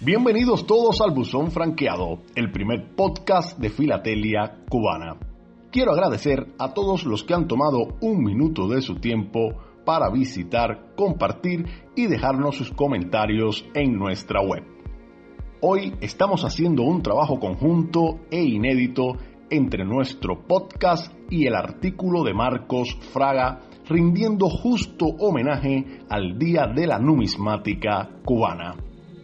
Bienvenidos todos al Buzón Franqueado, el primer podcast de filatelia cubana. Quiero agradecer a todos los que han tomado un minuto de su tiempo para visitar, compartir y dejarnos sus comentarios en nuestra web. Hoy estamos haciendo un trabajo conjunto e inédito entre nuestro podcast y el artículo de Marcos Fraga rindiendo justo homenaje al Día de la Numismática Cubana.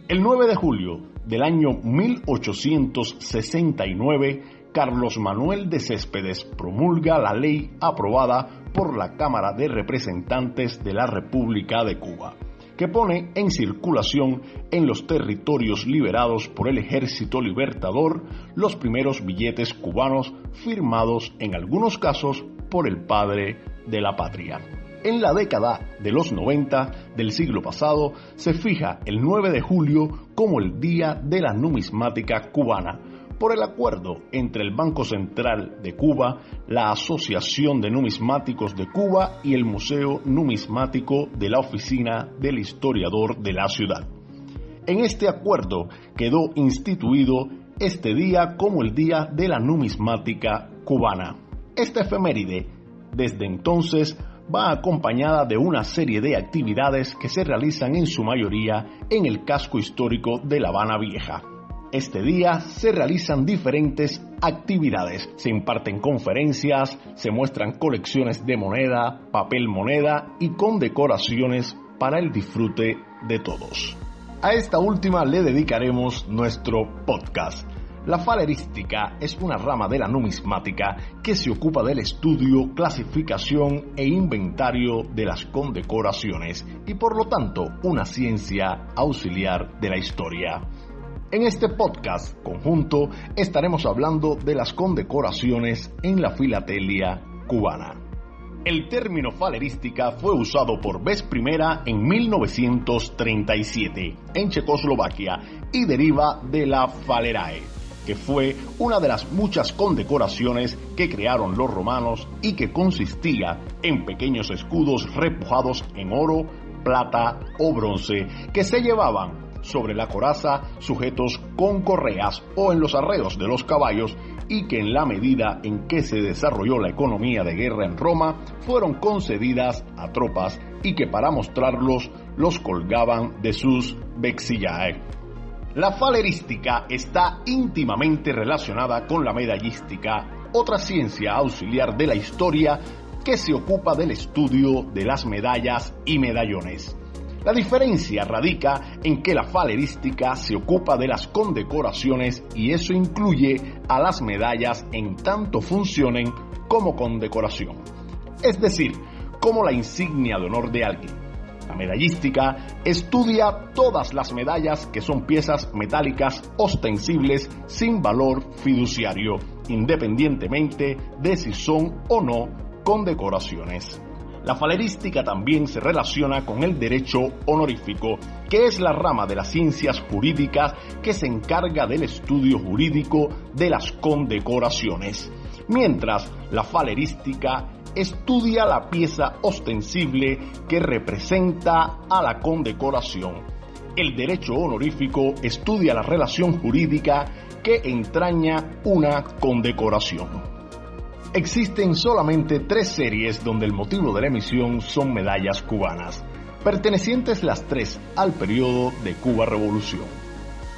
El 9 de julio del año 1869, Carlos Manuel de Céspedes promulga la ley aprobada por la Cámara de Representantes de la República de Cuba, que pone en circulación en los territorios liberados por el Ejército Libertador los primeros billetes cubanos firmados en algunos casos por el padre de la patria. En la década de los 90 del siglo pasado se fija el 9 de julio como el Día de la Numismática Cubana, por el acuerdo entre el Banco Central de Cuba, la Asociación de Numismáticos de Cuba y el Museo Numismático de la Oficina del Historiador de la ciudad. En este acuerdo quedó instituido este día como el Día de la Numismática Cubana. Esta efeméride, desde entonces, va acompañada de una serie de actividades que se realizan en su mayoría en el casco histórico de La Habana Vieja. Este día se realizan diferentes actividades, se imparten conferencias, se muestran colecciones de moneda, papel moneda y condecoraciones para el disfrute de todos. A esta última le dedicaremos nuestro podcast. La falerística es una rama de la numismática que se ocupa del estudio, clasificación e inventario de las condecoraciones y por lo tanto una ciencia auxiliar de la historia. En este podcast conjunto estaremos hablando de las condecoraciones en la filatelia cubana. El término falerística fue usado por vez primera en 1937 en Checoslovaquia y deriva de la falerae que fue una de las muchas condecoraciones que crearon los romanos y que consistía en pequeños escudos repujados en oro, plata o bronce que se llevaban sobre la coraza sujetos con correas o en los arreos de los caballos y que en la medida en que se desarrolló la economía de guerra en Roma fueron concedidas a tropas y que para mostrarlos los colgaban de sus vexillae. La falerística está íntimamente relacionada con la medallística, otra ciencia auxiliar de la historia que se ocupa del estudio de las medallas y medallones. La diferencia radica en que la falerística se ocupa de las condecoraciones y eso incluye a las medallas en tanto funcionen como condecoración, es decir, como la insignia de honor de alguien. La medallística estudia todas las medallas que son piezas metálicas ostensibles sin valor fiduciario, independientemente de si son o no condecoraciones. La falerística también se relaciona con el derecho honorífico, que es la rama de las ciencias jurídicas que se encarga del estudio jurídico de las condecoraciones, mientras la falerística estudia la pieza ostensible que representa a la condecoración. El derecho honorífico estudia la relación jurídica que entraña una condecoración. Existen solamente tres series donde el motivo de la emisión son medallas cubanas, pertenecientes las tres al periodo de Cuba Revolución.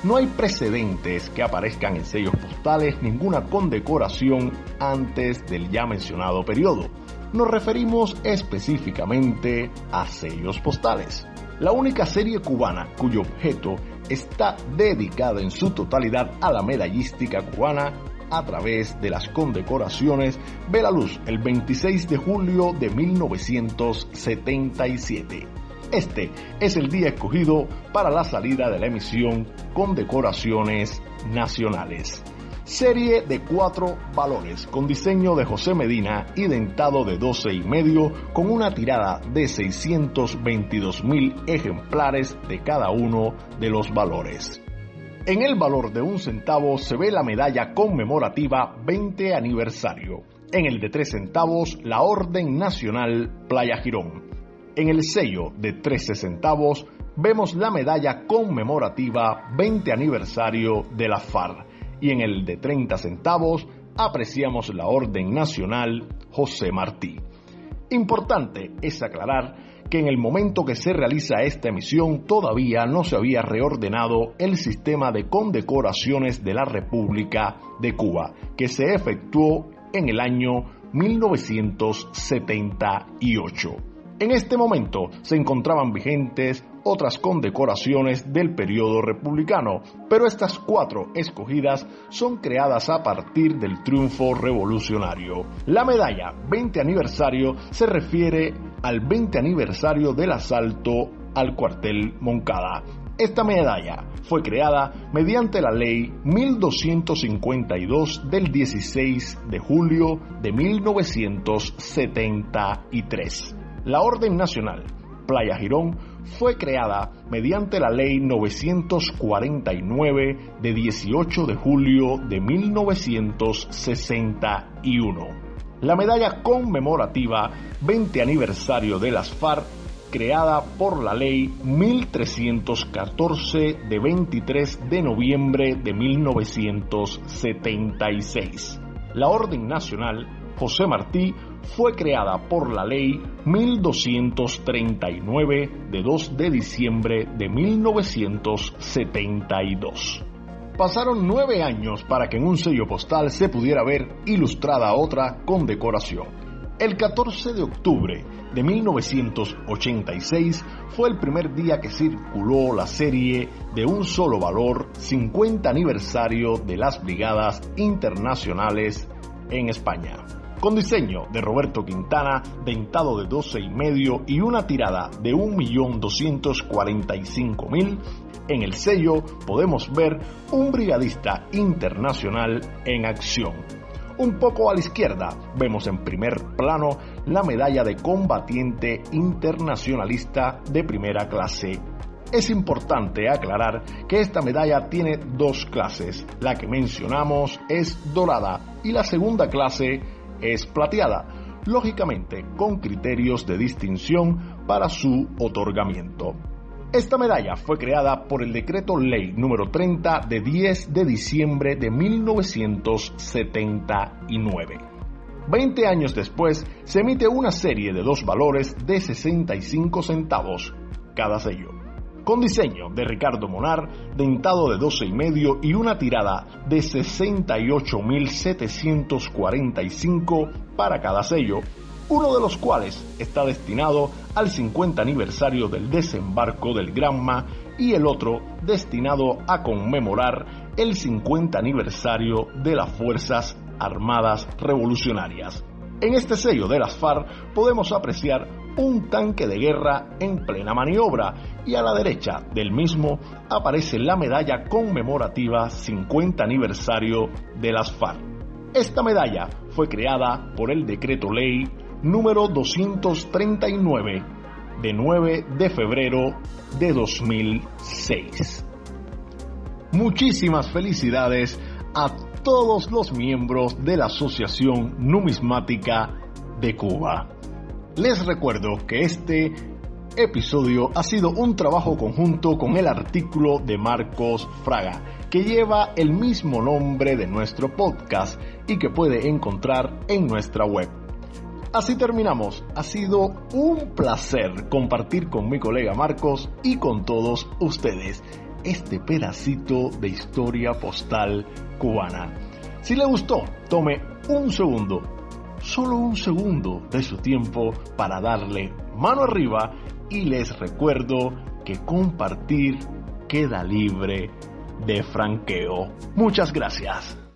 No hay precedentes que aparezcan en sellos postales ninguna condecoración antes del ya mencionado periodo. Nos referimos específicamente a sellos postales. La única serie cubana cuyo objeto está dedicada en su totalidad a la medallística cubana a través de las condecoraciones ve la luz el 26 de julio de 1977. Este es el día escogido para la salida de la emisión con decoraciones nacionales. Serie de cuatro valores con diseño de José Medina y dentado de 12 y medio con una tirada de 622 mil ejemplares de cada uno de los valores. En el valor de un centavo se ve la medalla conmemorativa 20 aniversario. En el de 3 centavos, la Orden Nacional Playa Girón En el sello de 13 centavos vemos la medalla conmemorativa 20 aniversario de la FARC y en el de 30 centavos apreciamos la Orden Nacional José Martí. Importante es aclarar que en el momento que se realiza esta emisión todavía no se había reordenado el sistema de condecoraciones de la República de Cuba, que se efectuó en el año 1978. En este momento se encontraban vigentes otras condecoraciones del periodo republicano, pero estas cuatro escogidas son creadas a partir del triunfo revolucionario. La medalla 20 aniversario se refiere al 20 aniversario del asalto al cuartel Moncada. Esta medalla fue creada mediante la ley 1252 del 16 de julio de 1973. La Orden Nacional Playa Girón fue creada mediante la Ley 949 de 18 de julio de 1961. La medalla conmemorativa 20 aniversario de las FARC creada por la Ley 1314 de 23 de noviembre de 1976. La Orden Nacional José Martí fue creada por la Ley 1239 de 2 de diciembre de 1972. Pasaron nueve años para que en un sello postal se pudiera ver ilustrada otra condecoración. El 14 de octubre de 1986 fue el primer día que circuló la serie de un solo valor 50 aniversario de las Brigadas Internacionales en España con diseño de Roberto Quintana, dentado de 12 y medio y una tirada de 1.245.000, en el sello podemos ver un brigadista internacional en acción. Un poco a la izquierda vemos en primer plano la medalla de combatiente internacionalista de primera clase. Es importante aclarar que esta medalla tiene dos clases. La que mencionamos es dorada y la segunda clase es plateada, lógicamente con criterios de distinción para su otorgamiento. Esta medalla fue creada por el decreto ley número 30 de 10 de diciembre de 1979. Veinte años después, se emite una serie de dos valores de 65 centavos cada sello con diseño de Ricardo Monar, dentado de 12 y medio y una tirada de 68.745 para cada sello, uno de los cuales está destinado al 50 aniversario del desembarco del Granma y el otro destinado a conmemorar el 50 aniversario de las Fuerzas Armadas Revolucionarias. En este sello de las FARC podemos apreciar un tanque de guerra en plena maniobra y a la derecha del mismo aparece la medalla conmemorativa 50 aniversario de las FARC. Esta medalla fue creada por el decreto ley número 239 de 9 de febrero de 2006. Muchísimas felicidades a todos los miembros de la Asociación Numismática de Cuba. Les recuerdo que este episodio ha sido un trabajo conjunto con el artículo de Marcos Fraga, que lleva el mismo nombre de nuestro podcast y que puede encontrar en nuestra web. Así terminamos. Ha sido un placer compartir con mi colega Marcos y con todos ustedes este pedacito de historia postal cubana. Si le gustó, tome un segundo solo un segundo de su tiempo para darle mano arriba y les recuerdo que compartir queda libre de franqueo. Muchas gracias.